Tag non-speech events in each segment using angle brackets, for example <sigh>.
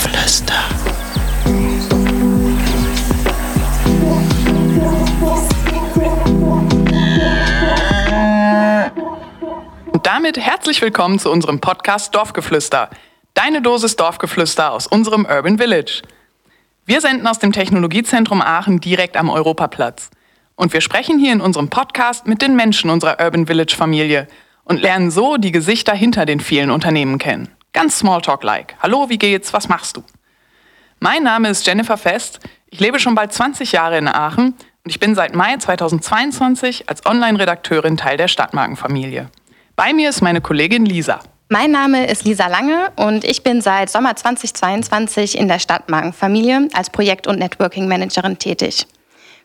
Dorfgeflüster. Und damit herzlich willkommen zu unserem Podcast Dorfgeflüster. Deine Dosis Dorfgeflüster aus unserem Urban Village. Wir senden aus dem Technologiezentrum Aachen direkt am Europaplatz. Und wir sprechen hier in unserem Podcast mit den Menschen unserer Urban Village Familie und lernen so die Gesichter hinter den vielen Unternehmen kennen. Ganz Smalltalk-like. Hallo, wie geht's? Was machst du? Mein Name ist Jennifer Fest. Ich lebe schon bald 20 Jahre in Aachen und ich bin seit Mai 2022 als Online-Redakteurin Teil der Stadtmarkenfamilie. Bei mir ist meine Kollegin Lisa. Mein Name ist Lisa Lange und ich bin seit Sommer 2022 in der Stadtmarkenfamilie als Projekt- und Networking-Managerin tätig.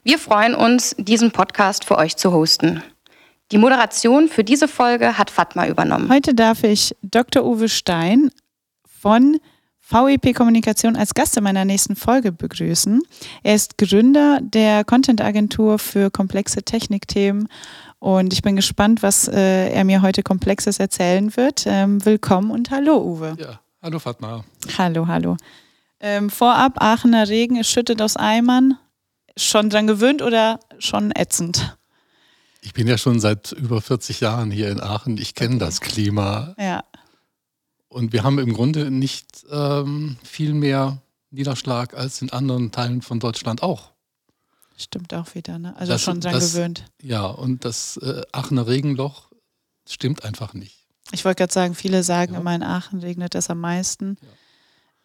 Wir freuen uns, diesen Podcast für euch zu hosten. Die Moderation für diese Folge hat Fatma übernommen. Heute darf ich Dr. Uwe Stein von VEP Kommunikation als Gast in meiner nächsten Folge begrüßen. Er ist Gründer der Content-Agentur für komplexe Technikthemen und ich bin gespannt, was äh, er mir heute Komplexes erzählen wird. Ähm, willkommen und hallo, Uwe. Ja, hallo Fatma. Hallo, hallo. Ähm, vorab, Aachener Regen, es schüttet aus Eimern. Schon dran gewöhnt oder schon ätzend? Ich bin ja schon seit über 40 Jahren hier in Aachen. Ich kenne das Klima. Ja. Und wir haben im Grunde nicht ähm, viel mehr Niederschlag als in anderen Teilen von Deutschland auch. Stimmt auch wieder, ne? Also Das- schon dran das- gewöhnt. Ja, und das äh, Aachener Regenloch stimmt einfach nicht. Ich wollte gerade sagen, viele sagen Ja. immer in Aachen regnet es am meisten. Ja.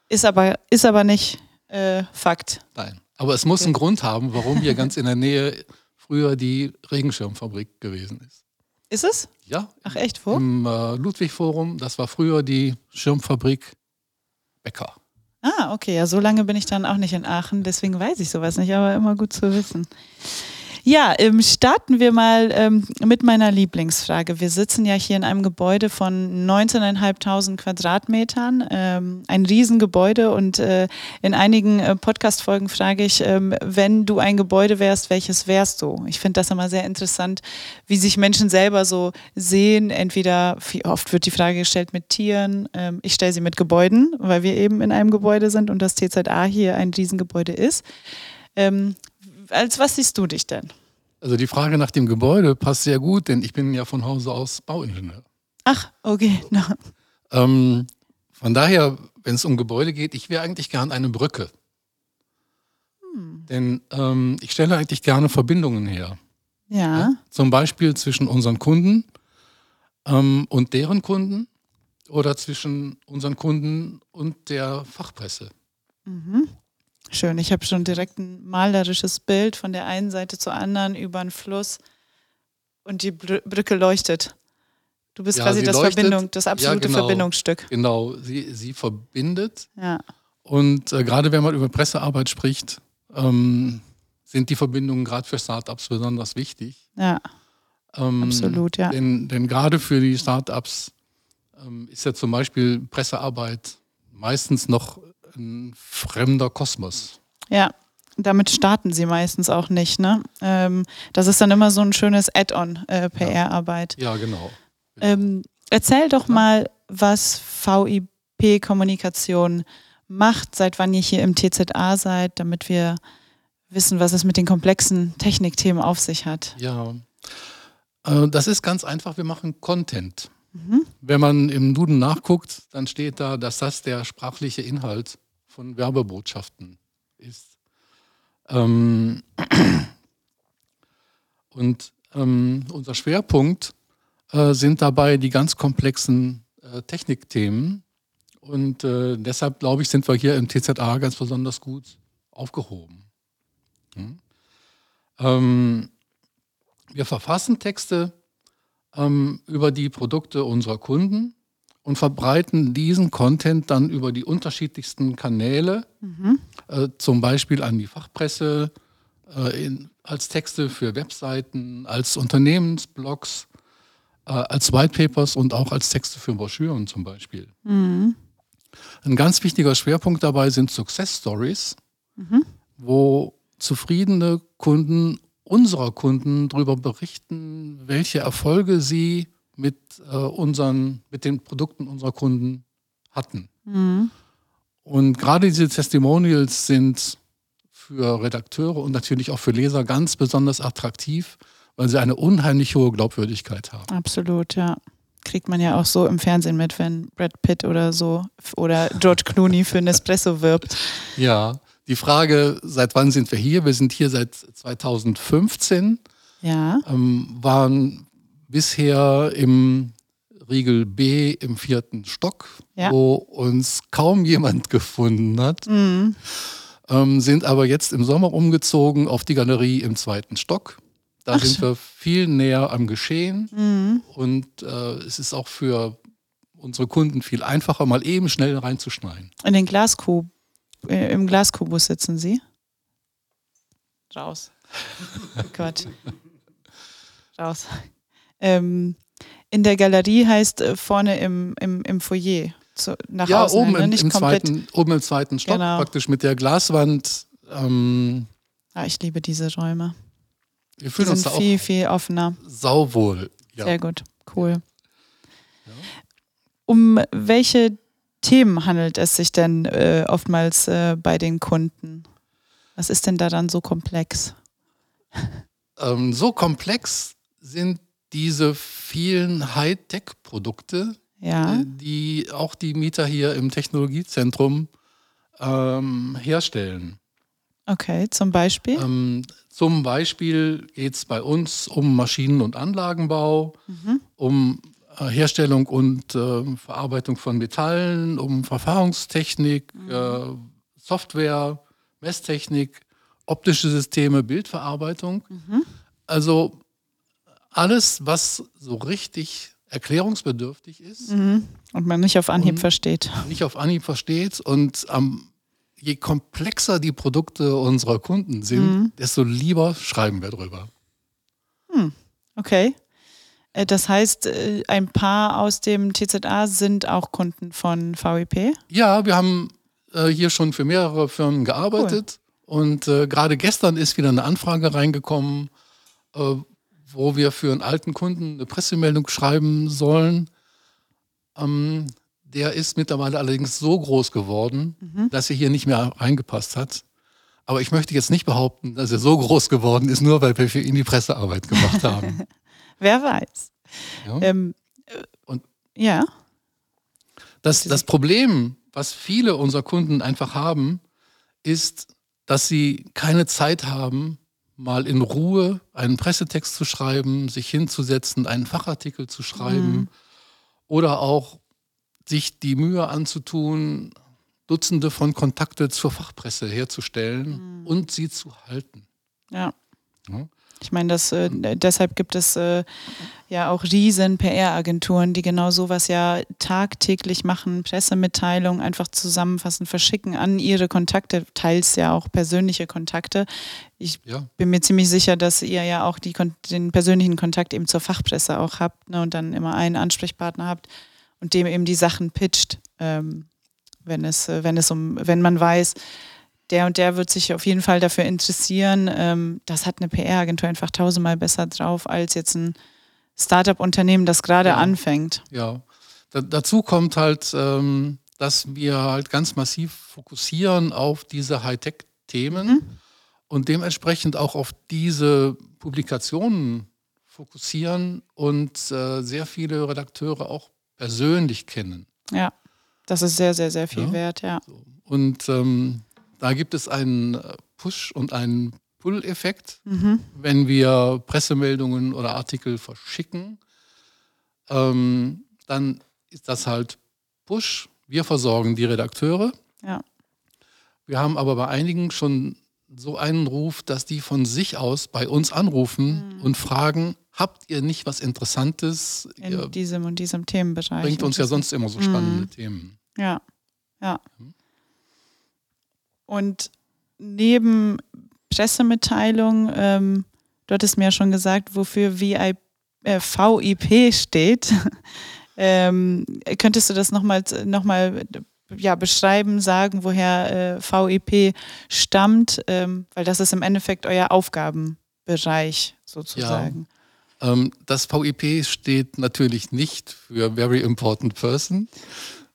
Ist, aber, ist aber nicht äh, Fakt. Nein. Aber es muss einen Grund haben, warum hier ganz in der Nähe früher die Regenschirmfabrik gewesen ist. Ist es? Ja, Ach echt, wo? im äh, Ludwig-Forum, das war früher die Schirmfabrik Becker. Ah, okay, ja, so lange bin ich dann auch nicht in Aachen, deswegen weiß ich sowas nicht, aber immer gut zu wissen. Ja, ähm, starten wir mal ähm, mit meiner Lieblingsfrage. Wir sitzen ja hier in einem Gebäude von 19.500 Quadratmetern, ähm, ein Riesengebäude und äh, in einigen äh, Podcast-Folgen frage ich, ähm, wenn du ein Gebäude wärst, welches wärst du? Ich finde das immer sehr interessant, wie sich Menschen selber so sehen. Entweder, wie oft wird die Frage gestellt mit Tieren, ähm, ich stelle sie mit Gebäuden, weil wir eben in einem Gebäude sind und das TZA hier ein Riesengebäude ist. Ähm, als was siehst du dich denn? Also die Frage nach dem Gebäude passt sehr gut, denn ich bin ja von Hause aus Bauingenieur. Ach, okay. <laughs> No. Ähm, von daher, wenn es um Gebäude geht, ich wäre eigentlich gern eine Brücke. Denn ähm, ich stelle eigentlich gerne Verbindungen her. Ja. Zum Beispiel zwischen unseren Kunden ähm, und deren Kunden oder zwischen unseren Kunden und der Fachpresse. Schön. Ich habe schon direkt ein malerisches Bild von der einen Seite zur anderen über einen Fluss und die Br Brücke leuchtet. Du bist Ja, quasi das leuchtet. Verbindung, das Ja, absolute genau. Verbindungsstück. Genau, sie, sie verbindet. Ja. Und äh, gerade wenn man über Pressearbeit spricht, ähm, sind die Verbindungen gerade für Startups besonders wichtig. Ja, Ähm, absolut, ja. Denn, denn gerade für die Startups ähm, ist ja zum Beispiel Pressearbeit meistens noch ein fremder Kosmos. Ja. Damit starten sie meistens auch nicht, ne? Ähm, das ist dann immer so ein schönes Add-on, äh, PR-Arbeit. Ja, genau. Ähm, erzähl doch mal, was VIP Kommunikation macht, seit wann ihr hier im TZA seid, damit wir wissen, was es mit den komplexen Technikthemen auf sich hat. Ja, äh, das ist ganz einfach. Wir machen Content. Mhm. Wenn man im Duden nachguckt, dann steht da, dass das der sprachliche Inhalt von Werbebotschaften ist. Ähm, <clears throat> und ähm, unser Schwerpunkt äh, sind dabei die ganz komplexen äh, Technikthemen. Und äh, deshalb, glaube ich, sind wir hier im TZA ganz besonders gut aufgehoben. Hm? Ähm, wir verfassen Texte ähm, über die Produkte unserer Kunden und verbreiten diesen Content dann über die unterschiedlichsten Kanäle, äh, zum Beispiel an die Fachpresse, äh, in, als Texte für Webseiten, als Unternehmensblogs, äh, als Whitepapers und auch als Texte für Broschüren zum Beispiel. Ein ganz wichtiger Schwerpunkt dabei sind Success Stories, wo zufriedene Kunden unserer Kunden darüber berichten, welche Erfolge sie mit, äh, unseren, mit den Produkten unserer Kunden hatten. Und gerade diese Testimonials sind für Redakteure und natürlich auch für Leser ganz besonders attraktiv, weil sie eine unheimlich hohe Glaubwürdigkeit haben. Absolut, ja. Kriegt man ja auch so im Fernsehen mit, wenn Brad Pitt oder so oder George Clooney für Nespresso wirbt. Ja, die Frage, seit wann sind wir hier? Wir sind hier seit 2015. Ja. Ähm, waren bisher im Riegel B im vierten Stock, Ja. wo uns kaum jemand gefunden hat. Mhm. Ähm, sind aber jetzt im Sommer umgezogen auf die Galerie im zweiten Stock. Da Ach sind wir viel näher am Geschehen Mhm. und äh, es ist auch für unsere Kunden viel einfacher, mal eben schnell reinzuschneiden. In den Glaskub, äh, im Glaskubus sitzen Sie? Raus. <laughs> Gott. Raus. Ähm, in der Galerie heißt äh, vorne im, im, im Foyer. Zu, nach ja, außen oben, hin, ne? im, nicht im komplett. zweiten, oben im zweiten Stock, Genau. praktisch mit der Glaswand. Ähm, Ah, ich liebe diese Räume. wir Die fühlen uns sind da auch viel, viel offener. sauwohl. Ja. Sehr gut, cool. Um welche Themen handelt es sich denn äh, oftmals äh, bei den Kunden? Was ist denn daran so komplex? <laughs> Ähm, so komplex sind diese vielen Hightech-Produkte, Ja, äh, die auch die Mieter hier im Technologiezentrum ähm, herstellen. okay, zum Beispiel. Ähm, zum Beispiel geht es bei uns um Maschinen- und Anlagenbau, Mhm. um Herstellung und äh, Verarbeitung von Metallen, um Verfahrungstechnik, Mhm. äh, Software, Messtechnik, optische Systeme, Bildverarbeitung. Mhm. Also alles, was so richtig erklärungsbedürftig ist, Mhm. Und man nicht auf Anhieb versteht. nicht auf Anhieb versteht und ähm, je komplexer die Produkte unserer Kunden sind, Mhm. desto lieber schreiben wir drüber. Okay. Äh, Das heißt, äh, ein paar aus dem TZA sind auch Kunden von VIP. Ja, wir haben äh, hier schon für mehrere Firmen gearbeitet und äh, gerade gestern ist wieder eine Anfrage reingekommen, äh, wo wir für einen alten Kunden eine Pressemeldung schreiben sollen. Ähm, der ist mittlerweile allerdings so groß geworden, dass er hier nicht mehr reingepasst hat. Aber ich möchte jetzt nicht behaupten, dass er so groß geworden ist, nur weil wir für ihn die Pressearbeit gemacht haben. <laughs> Wer weiß. Ja? Ähm, äh, Und- ja. Das, das Problem, was viele unserer Kunden einfach haben, ist, dass sie keine Zeit haben, mal in Ruhe einen Pressetext zu schreiben, sich hinzusetzen, einen Fachartikel zu schreiben oder auch sich die Mühe anzutun, Dutzende von Kontakte zur Fachpresse herzustellen und sie zu halten. Ja. Ja. Ich meine, das, äh, deshalb gibt es äh, ja auch riesen PR-Agenturen, die genau sowas ja tagtäglich machen, Pressemitteilungen einfach zusammenfassen, verschicken an ihre Kontakte, teils ja auch persönliche Kontakte. Ich Ja, bin mir ziemlich sicher, dass ihr ja auch die, den persönlichen Kontakt eben zur Fachpresse auch habt ne, und dann immer einen Ansprechpartner habt und dem eben die Sachen pitcht, ähm, wenn es, äh, wenn es um, wenn man weiß, der und der wird sich auf jeden Fall dafür interessieren. Ähm, das hat eine PR-Agentur einfach tausendmal besser drauf als jetzt ein Startup-Unternehmen, das gerade Ja. anfängt. Ja, da, dazu kommt halt, ähm, dass wir halt ganz massiv fokussieren auf diese Hightech-Themen und dementsprechend auch auf diese Publikationen fokussieren und äh, sehr viele Redakteure auch persönlich kennen. Ja, das ist sehr, sehr, sehr viel Ja. wert, ja. Und ähm, da gibt es einen äh, Push- und einen Pull-Effekt, Mhm. wenn wir Pressemeldungen oder Artikel verschicken, ähm, dann ist das halt Push. Wir versorgen die Redakteure. Ja. Wir haben aber bei einigen schon so einen Ruf, dass die von sich aus bei uns anrufen Mhm. und fragen, habt ihr nicht was Interessantes? In ihr diesem und diesem Themenbereich. bringt uns ja sonst immer so spannende Mhm. Themen. Ja, ja. Mhm. Und neben Pressemitteilung, ähm, du hattest mir ja schon gesagt, wofür VI, äh, VIP steht. <laughs> ähm, könntest du das nochmal noch mal, ja, beschreiben, sagen, woher äh, VIP stammt? Ähm, weil das ist im Endeffekt euer Aufgabenbereich sozusagen. Ähm, das VIP steht natürlich nicht für Very Important Person,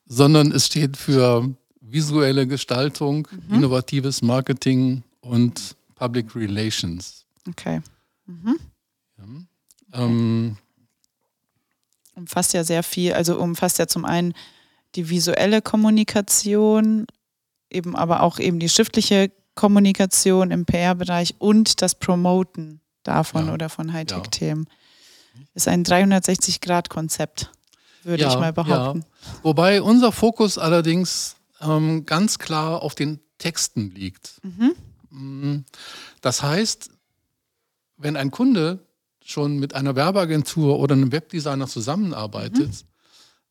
sondern es steht für visuelle Gestaltung, Mhm. innovatives Marketing und Public Relations. Okay. Ähm, Umfasst ja sehr viel, also umfasst ja zum einen die visuelle Kommunikation, eben aber auch eben die schriftliche Kommunikation im PR-Bereich und das Promoten davon Ja. oder von Hightech-Themen. Ist ein 360-Grad-Konzept, würde Ja, ich mal behaupten. Wobei unser Fokus allerdings ähm, ganz klar auf den Texten liegt. Mm, Das heißt, wenn ein Kunde schon mit einer Werbeagentur oder einem Webdesigner zusammenarbeitet,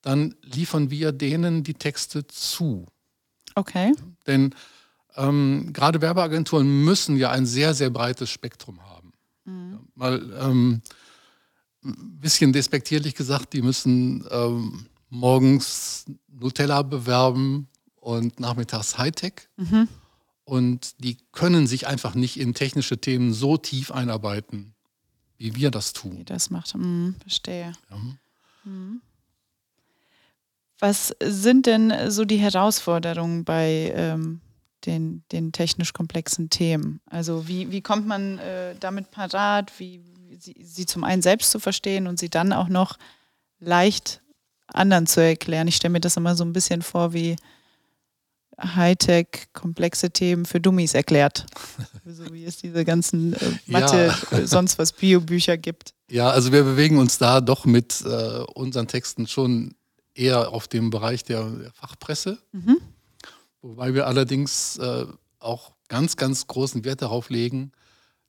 dann liefern wir denen die Texte zu. Okay. Denn ähm, gerade Werbeagenturen müssen ja ein sehr, sehr breites Spektrum haben. Ja, mal ähm, ein bisschen despektierlich gesagt, die müssen ähm, morgens Nutella bewerben und nachmittags Hightech. Und die können sich einfach nicht in technische Themen so tief einarbeiten, wie wir das Wie tun. das macht. Hm, verstehe. Ja. Mhm. Was sind denn so die Herausforderungen bei ähm, den, den technisch komplexen Themen? Also wie, wie kommt man äh, damit parat, wie, wie sie, sie zum einen selbst zu verstehen und sie dann auch noch leicht anderen zu erklären? Ich stelle mir das immer so ein bisschen vor wie Hightech, komplexe Themen für Dummies erklärt. <laughs> so wie es diese ganzen äh, Mathe, äh, sonst was Biobücher gibt. Ja, also wir bewegen uns da doch mit äh, unseren Texten schon eher auf dem Bereich der, der Fachpresse. Wobei wir allerdings äh, auch ganz, ganz großen Wert darauf legen,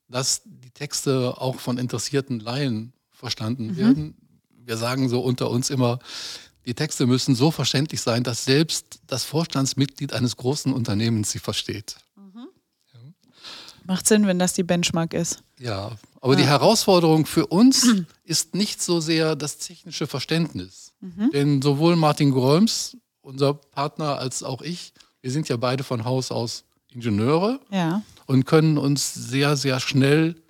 dass die Texte auch von interessierten Laien verstanden werden. Wir sagen so unter uns immer, die Texte müssen so verständlich sein, dass selbst das Vorstandsmitglied eines großen Unternehmens sie versteht. Macht Sinn, wenn das die Benchmark ist. Ja, aber die Herausforderung für uns <clears throat> ist nicht so sehr das technische Verständnis. Denn sowohl Martin Grolms, unser Partner, als auch ich, wir sind ja beide von Haus aus Ingenieure Ja. und können uns sehr, sehr schnell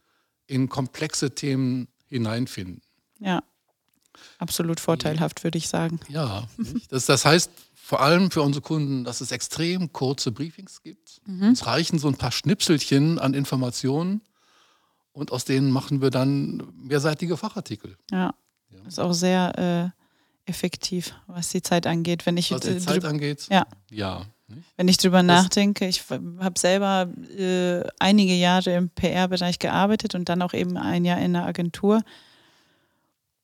in komplexe Themen hineinfinden. Ja, absolut vorteilhaft, würde ich sagen. Ja, das, das heißt vor allem für unsere Kunden, dass es extrem kurze Briefings gibt. Es reichen so ein paar Schnipselchen an Informationen und aus denen machen wir dann mehrseitige Fachartikel. Ja, ist auch sehr äh, effektiv, was die Zeit angeht. Wenn ich, Was die Zeit angeht, ja, ja. wenn ich drüber nachdenke, ich habe selber äh, einige Jahre im PR-Bereich gearbeitet und dann auch eben ein Jahr in einer Agentur.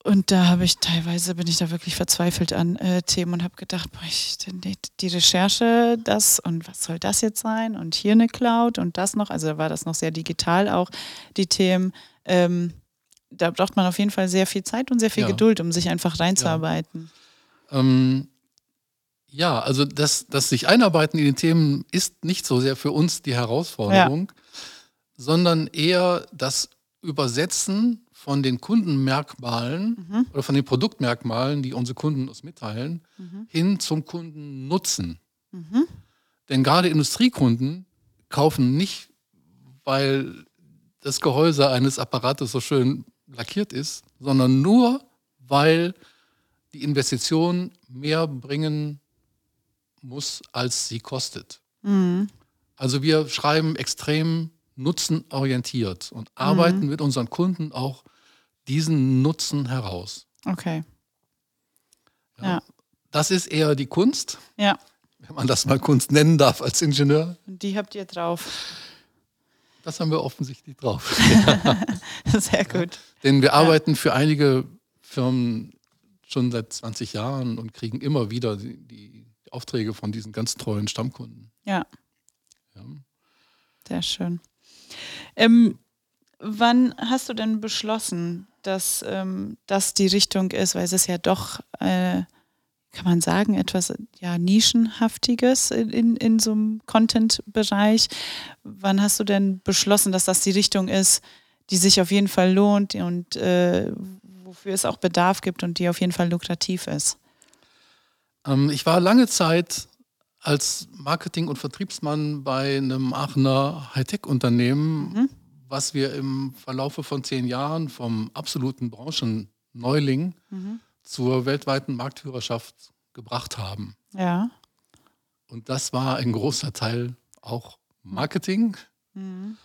Und da habe ich teilweise bin ich da wirklich verzweifelt an äh, Themen und habe gedacht, boah, ich, die, die Recherche, das und was soll das jetzt sein? Und hier eine Cloud und das noch. Also da war das noch sehr digital auch, die Themen. Ähm, da braucht man auf jeden Fall sehr viel Zeit und sehr viel Ja. Geduld, um sich einfach reinzuarbeiten. Ähm, ja, also das, das sich einarbeiten in die Themen ist nicht so sehr für uns die Herausforderung, sondern eher das Übersetzen von den Kundenmerkmalen oder von den Produktmerkmalen, die unsere Kunden uns mitteilen, hin zum Kundennutzen. Denn gerade Industriekunden kaufen nicht, weil das Gehäuse eines Apparates so schön lackiert ist, sondern nur, weil die Investition mehr bringen muss, als sie kostet. Also wir schreiben extrem nutzenorientiert und arbeiten mit unseren Kunden auch diesen Nutzen heraus. Okay. Ja. Das ist eher die Kunst, Ja, wenn man das mal Kunst nennen darf als Ingenieur. und die habt ihr drauf. Das haben wir offensichtlich drauf. <laughs> Sehr gut. Denn wir arbeiten für einige Firmen schon seit 20 Jahren und kriegen immer wieder die, die Aufträge von diesen ganz treuen Stammkunden. Ja. Ja. Sehr schön. Ähm, wann hast du denn beschlossen, dass ähm, das die Richtung ist, weil es ist ja doch, äh, kann man sagen, etwas ja, Nischenhaftiges in, in, in so einem Content-Bereich. Wann hast du denn beschlossen, dass das die Richtung ist, die sich auf jeden Fall lohnt und äh, wofür es auch Bedarf gibt und die auf jeden Fall lukrativ ist? Ähm, ich war lange Zeit als Marketing- und Vertriebsmann bei einem Aachener Hightech-Unternehmen, was wir im Verlaufe von zehn Jahren vom absoluten Branchenneuling zur weltweiten Marktführerschaft gebracht haben. Ja. Und das war ein großer Teil auch Marketing. Mhm.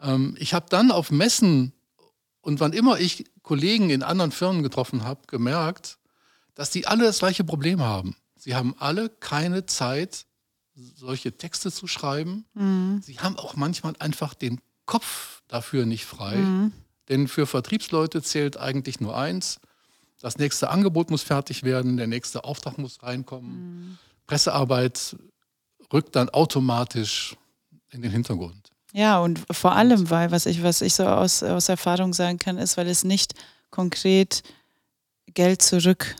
Ähm, ich habe dann auf Messen und wann immer ich Kollegen in anderen Firmen getroffen habe, gemerkt, dass die alle das gleiche Problem haben. Sie haben alle keine Zeit, solche Texte zu schreiben. Mhm. Sie haben auch manchmal einfach den Kopf dafür nicht frei. Mhm. Denn für Vertriebsleute zählt eigentlich nur eins. Das nächste Angebot muss fertig werden, der nächste Auftrag muss reinkommen. Mhm. Pressearbeit rückt dann automatisch in den Hintergrund. Ja, und vor allem, weil, was ich, was ich so aus, aus Erfahrung sagen kann, ist, weil es nicht konkret Geld zurück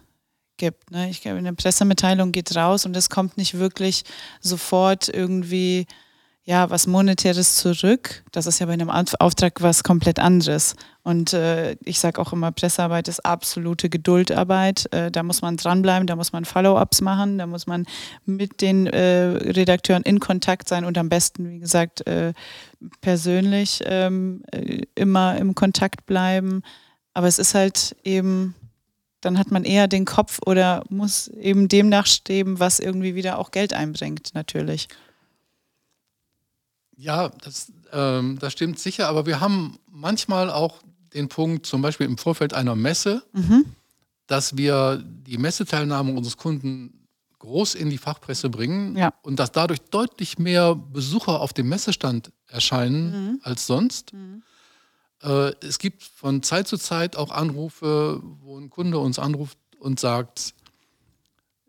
gibt. Ne? Ich glaube, eine Pressemitteilung geht raus und es kommt nicht wirklich sofort irgendwie ja, was Monetäres zurück. Das ist ja bei einem Auftrag was komplett anderes. Und äh, ich sage auch immer, Pressearbeit ist absolute Geduldarbeit. Äh, da muss man dranbleiben, da muss man Follow-ups machen, da muss man mit den äh, Redakteuren in Kontakt sein und am besten, wie gesagt, äh, persönlich ähm, äh, immer im Kontakt bleiben. Aber es ist halt eben, dann hat man eher den Kopf oder muss eben dem nachstreben, was irgendwie wieder auch Geld einbringt, natürlich. Ja, das, ähm, das stimmt sicher, aber wir haben manchmal auch den Punkt, zum Beispiel im Vorfeld einer Messe, mhm. dass wir die Messeteilnahme unseres Kunden groß in die Fachpresse bringen ja. und dass dadurch deutlich mehr Besucher auf dem Messestand erscheinen mhm. als sonst. Mhm. Äh, es gibt von Zeit zu Zeit auch Anrufe, wo ein Kunde uns anruft und sagt,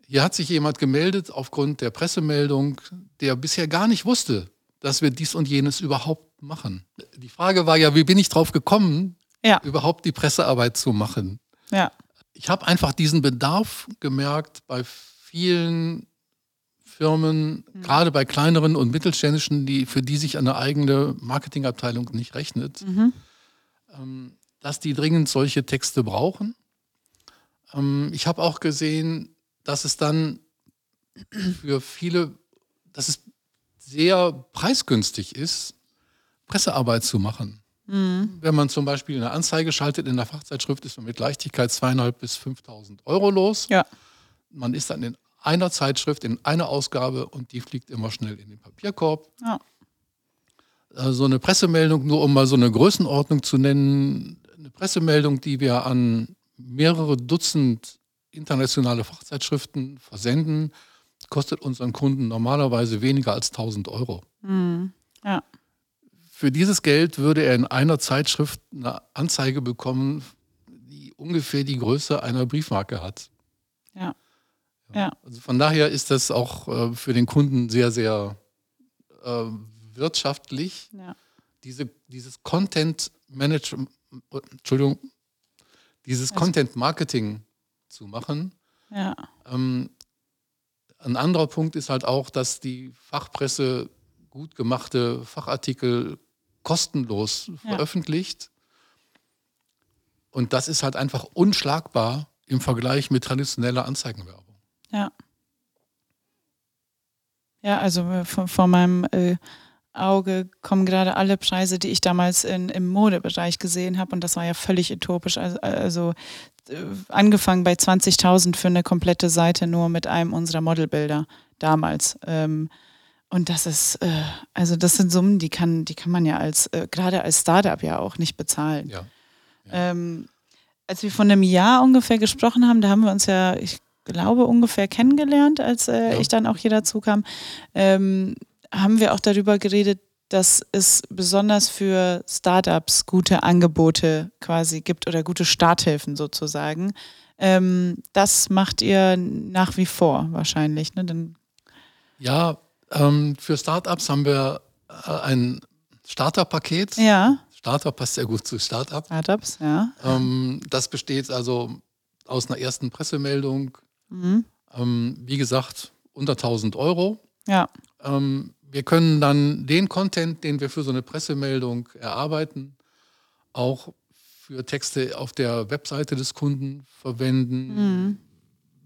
hier hat sich jemand gemeldet aufgrund der Pressemeldung, der bisher gar nicht wusste, dass wir dies und jenes überhaupt machen. Die Frage war ja, wie bin ich drauf gekommen, ja. überhaupt die Pressearbeit zu machen? Ja. Ich habe einfach diesen Bedarf gemerkt bei vielen Firmen, mhm. gerade bei kleineren und mittelständischen, die, für die sich eine eigene Marketingabteilung nicht rechnet, mhm. ähm, dass die dringend solche Texte brauchen. Ähm, ich habe auch gesehen, dass es dann für viele, dass es sehr preisgünstig ist, Pressearbeit zu machen. Mhm. Wenn man zum Beispiel eine Anzeige schaltet in der Fachzeitschrift, ist man mit Leichtigkeit zweieinhalb bis 5.000 Euro los. Ja. Man ist dann in einer Zeitschrift, in einer Ausgabe und die fliegt immer schnell in den Papierkorb. Ja. So also eine Pressemeldung, nur um mal so eine Größenordnung zu nennen, eine Pressemeldung, die wir an mehrere Dutzend internationale Fachzeitschriften versenden, kostet unseren Kunden normalerweise weniger als 1000 Euro. Mhm. Ja. Für dieses Geld würde er in einer Zeitschrift eine Anzeige bekommen, die ungefähr die Größe einer Briefmarke hat. Ja. ja. Also von daher ist das auch äh, für den Kunden sehr, sehr äh, wirtschaftlich. Ja. Diese, dieses Content Management, Entschuldigung, dieses. Content Marketing zu machen. Ja. Ähm, ein anderer Punkt ist halt auch, dass die Fachpresse gut gemachte Fachartikel kostenlos ja. veröffentlicht. Und das ist halt einfach unschlagbar im Vergleich mit traditioneller Anzeigenwerbung. Ja. Ja, also äh, vor, vor meinem äh, Auge kommen gerade alle Preise, die ich damals in, im Modebereich gesehen habe. Und das war ja völlig utopisch. Also, also angefangen bei 20.000 für eine komplette Seite nur mit einem unserer Modelbilder damals. Ähm, und das ist, äh, also das sind Summen, die kann, die kann man ja als, äh, gerade als Startup ja auch nicht bezahlen. Ja. ja. Ähm, als wir von einem Jahr ungefähr gesprochen haben, da haben wir uns ja, ich glaube, ungefähr kennengelernt, als äh, ja. ich dann auch hier dazu kam. Ähm, haben wir auch darüber geredet, dass es besonders für Startups gute Angebote quasi gibt oder gute Starthilfen sozusagen. Ähm, das macht ihr nach wie vor wahrscheinlich. Ne? Dann ja, ähm, für Startups haben wir äh, ein Starterpaket. Ja. Starter passt sehr gut zu Startup. Startups, ja. Ähm, das besteht also aus einer ersten Pressemeldung. Mhm. Ähm, wie gesagt, unter 1000 Euro. Ja. Ähm, wir können dann den Content, den wir für so eine Pressemeldung erarbeiten, auch für Texte auf der Webseite des Kunden verwenden. Mhm.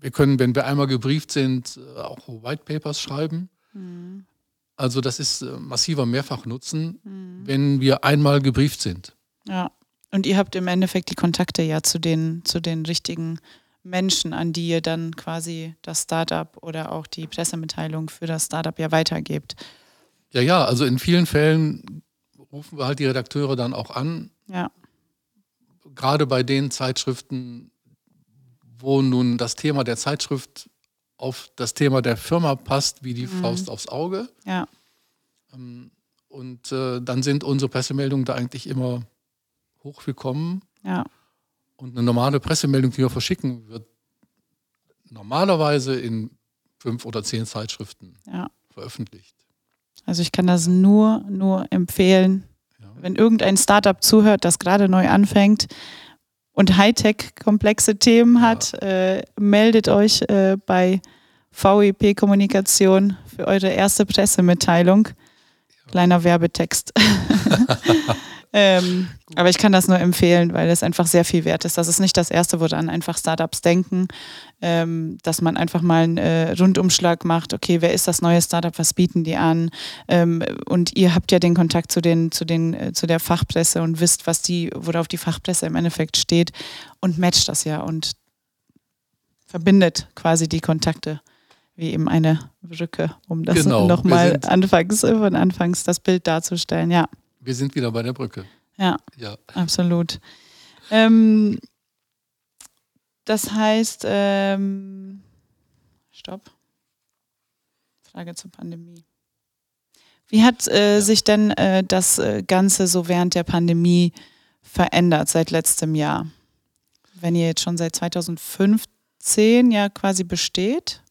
Wir können, wenn wir einmal gebrieft sind, auch White Papers schreiben. Mhm. Also das ist äh, massiver Mehrfachnutzen, mhm. wenn wir einmal gebrieft sind. Ja. Und ihr habt im Endeffekt die Kontakte ja zu den, zu den richtigen Menschen, an die ihr dann quasi das Startup oder auch die Pressemitteilung für das Startup ja weitergebt. Ja, ja, also in vielen Fällen rufen wir halt die Redakteure dann auch an. Ja. Gerade bei den Zeitschriften, wo nun das Thema der Zeitschrift auf das Thema der Firma passt, wie die mhm. Faust aufs Auge. Ja. Ähm, und äh, dann sind unsere Pressemeldungen da eigentlich immer hochwillkommen. Ja. Und eine normale Pressemeldung, die wir verschicken, wird normalerweise in fünf oder zehn Zeitschriften ja. veröffentlicht. Also ich kann das nur, nur empfehlen, ja. wenn irgendein Startup zuhört, das gerade neu anfängt und Hightech komplexe Themen hat, ja. äh, meldet euch äh, bei VEP Kommunikation für eure erste Pressemitteilung. Kleiner Werbetext. <laughs> <laughs> ähm, aber ich kann das nur empfehlen, weil es einfach sehr viel wert ist. Das ist nicht das Erste, woran einfach Startups denken, ähm, dass man einfach mal einen äh, Rundumschlag macht. Okay, wer ist das neue Startup? Was bieten die an? Ähm, und ihr habt ja den Kontakt zu, den, zu, den, äh, zu der Fachpresse und wisst, was die, worauf die Fachpresse im Endeffekt steht und matcht das ja und verbindet quasi die Kontakte wie eben eine Brücke, um das genau, nochmal anfangs, von Anfangs das Bild darzustellen, ja. Wir sind wieder bei der Brücke. Ja, ja. absolut. Ähm, das heißt, ähm, stopp. Frage zur Pandemie. Wie hat äh, ja. sich denn äh, das äh, Ganze so während der Pandemie verändert seit letztem Jahr? Wenn ihr jetzt schon seit 2015 ja quasi besteht?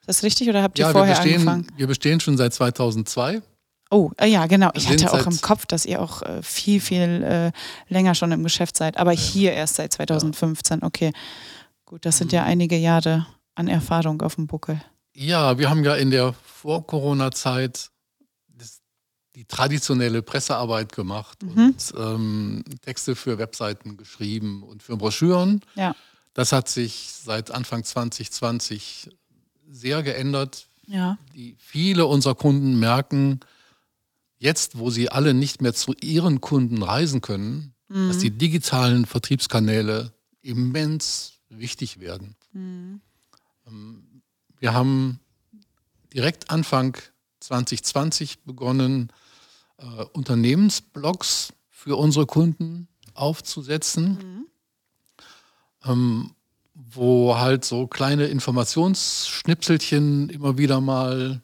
Ist das richtig oder habt ihr ja, vorher wir bestehen, angefangen? Wir bestehen schon seit 2002. Oh, äh, ja, genau. Ich hatte auch im Kopf, dass ihr auch äh, viel, viel äh, länger schon im Geschäft seid, aber ja. hier erst seit 2015. Okay, gut, das sind ja mhm. einige Jahre an Erfahrung auf dem Buckel. Ja, wir haben ja in der Vor-Corona-Zeit die traditionelle Pressearbeit gemacht mhm. und ähm, Texte für Webseiten geschrieben und für Broschüren. Ja. Das hat sich seit Anfang 2020 sehr geändert. Ja. Die, viele unserer Kunden merken, jetzt, wo sie alle nicht mehr zu ihren Kunden reisen können, mhm. dass die digitalen Vertriebskanäle immens wichtig werden. Mhm. Wir haben direkt Anfang 2020 begonnen, äh, Unternehmensblogs für unsere Kunden aufzusetzen. Mhm. Ähm, wo halt so kleine Informationsschnipselchen immer wieder mal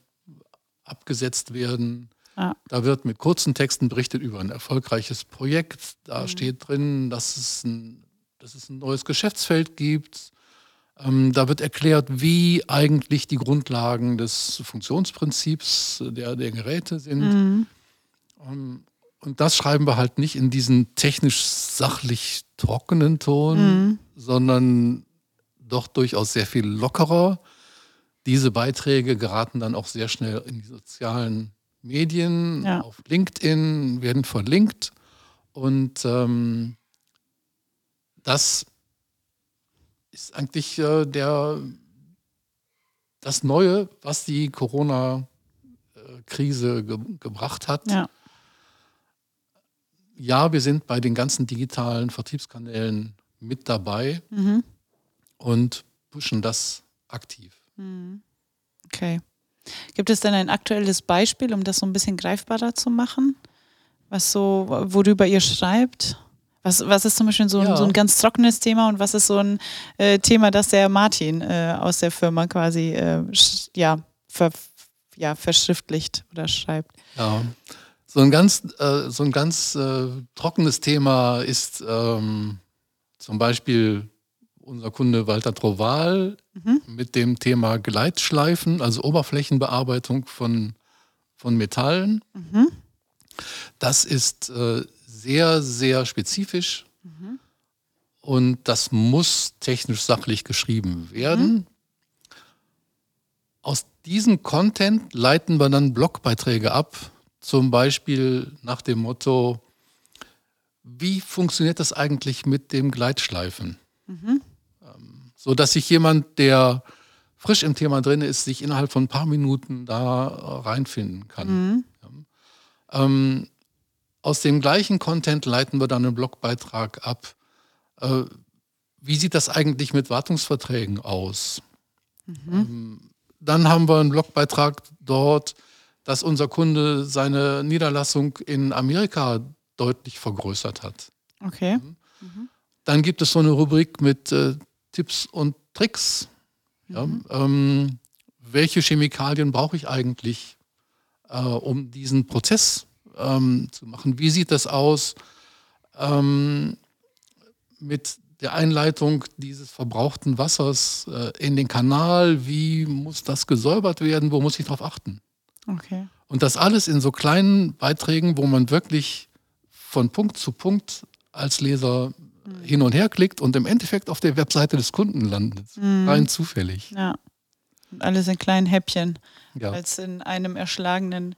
abgesetzt werden. Ah. Da wird mit kurzen Texten berichtet über ein erfolgreiches Projekt. Da mhm. steht drin, dass es, ein, dass es ein neues Geschäftsfeld gibt. Ähm, da wird erklärt, wie eigentlich die Grundlagen des Funktionsprinzips der, der Geräte sind. Mhm. Ähm, und das schreiben wir halt nicht in diesen technisch sachlich trockenen Ton, mhm. sondern doch durchaus sehr viel lockerer. Diese Beiträge geraten dann auch sehr schnell in die sozialen Medien, ja. auf LinkedIn, werden verlinkt. Und ähm, das ist eigentlich äh, der, das Neue, was die Corona-Krise ge gebracht hat. Ja. ja. wir sind bei den ganzen digitalen Vertriebskanälen mit dabei. Mhm und pushen das aktiv. Hm. Okay. Gibt es denn ein aktuelles Beispiel, um das so ein bisschen greifbarer zu machen? Was so, worüber ihr schreibt? Was, was ist zum Beispiel so, ja. ein, so ein ganz trockenes Thema und was ist so ein äh, Thema, das der Martin äh, aus der Firma quasi äh, ja, ver, ja, verschriftlicht oder schreibt? Ja, so ein ganz, äh, so ein ganz äh, trockenes Thema ist ähm, zum Beispiel unser Kunde Walter Troval mhm. mit dem Thema Gleitschleifen, also Oberflächenbearbeitung von, von Metallen. Mhm. Das ist äh, sehr, sehr spezifisch mhm. und das muss technisch sachlich geschrieben werden. Mhm. Aus diesem Content leiten wir dann Blogbeiträge ab, zum Beispiel nach dem Motto, wie funktioniert das eigentlich mit dem Gleitschleifen? Mhm so dass sich jemand, der frisch im Thema drin ist, sich innerhalb von ein paar Minuten da reinfinden kann. Mhm. Ähm, aus dem gleichen Content leiten wir dann einen Blogbeitrag ab. Äh, wie sieht das eigentlich mit Wartungsverträgen aus? Ähm, dann haben wir einen Blogbeitrag dort, dass unser Kunde seine Niederlassung in Amerika deutlich vergrößert hat. Okay. Dann gibt es so eine Rubrik mit äh, Tipps und Tricks. Ja, ähm, welche Chemikalien brauche ich eigentlich, äh, um diesen Prozess ähm, zu machen? Wie sieht das aus ähm, mit der Einleitung dieses verbrauchten Wassers äh, in den Kanal? Wie muss das gesäubert werden? Wo muss ich darauf achten? Okay. Und das alles in so kleinen Beiträgen, wo man wirklich von Punkt zu Punkt als Leser hin und her klickt und im Endeffekt auf der Webseite des Kunden landet. Rein zufällig. Ja. Und alles in kleinen Häppchen, Ja. als in einem erschlagenen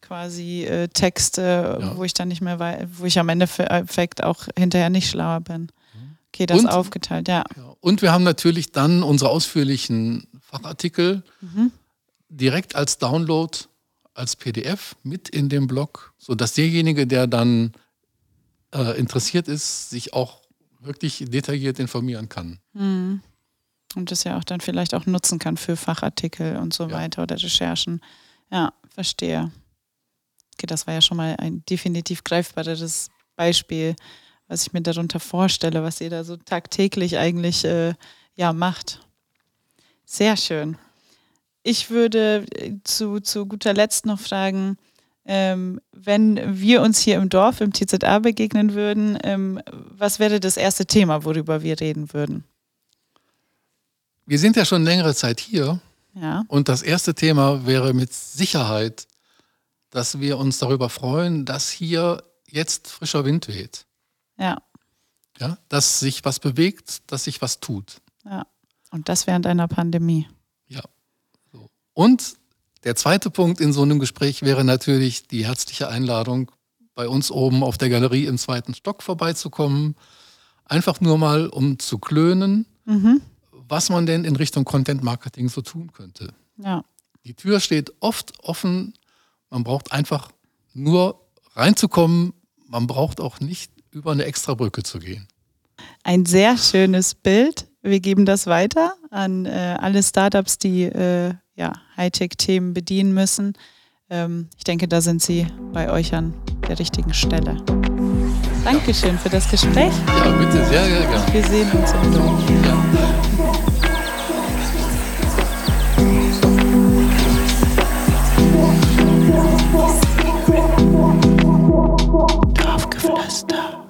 quasi äh, Text, äh, Ja. wo ich dann nicht mehr weiß, wo ich am Endeffekt auch hinterher nicht schlauer bin. Okay, das Und- aufgeteilt, ja. Ja. Und wir haben natürlich dann unsere ausführlichen Fachartikel direkt als Download, als PDF mit in dem Blog, sodass derjenige, der dann äh, interessiert ist, sich auch wirklich detailliert informieren kann. Und das ja auch dann vielleicht auch nutzen kann für Fachartikel und so Ja. weiter oder Recherchen. Ja, verstehe. Okay, das war ja schon mal ein definitiv greifbareres Beispiel, was ich mir darunter vorstelle, was ihr da so tagtäglich eigentlich äh, ja, macht. Sehr schön. Ich würde äh, zu, zu guter Letzt noch fragen, ähm, wenn wir uns hier im Dorf, im TZA begegnen würden, ähm, was wäre das erste Thema, worüber wir reden würden? Wir sind ja schon längere Zeit hier Ja. und das erste Thema wäre mit Sicherheit, dass wir uns darüber freuen, dass hier jetzt frischer Wind weht. Ja, Ja? Dass sich was bewegt, dass sich was tut. ja. Und das während einer Pandemie. Ja. So. Und der zweite Punkt in so einem Gespräch wäre natürlich die herzliche Einladung, bei uns oben auf der Galerie im zweiten Stock vorbeizukommen. Einfach nur mal, um zu klönen, was man denn in Richtung Content Marketing so tun könnte. Ja, Die Tür steht oft offen. Man braucht einfach nur reinzukommen. Man braucht auch nicht über eine extra Brücke zu gehen. ein sehr schönes Bild. Wir geben das weiter an äh, alle Startups, die äh, ja, Hightech-Themen bedienen müssen. Ähm, ich denke, da sind Sie bei euch an der richtigen Stelle. Dankeschön für das Gespräch. Ja, bitte, sehr, sehr gerne. Wir sehen uns im Dom. Ja. Dorfgeflüster.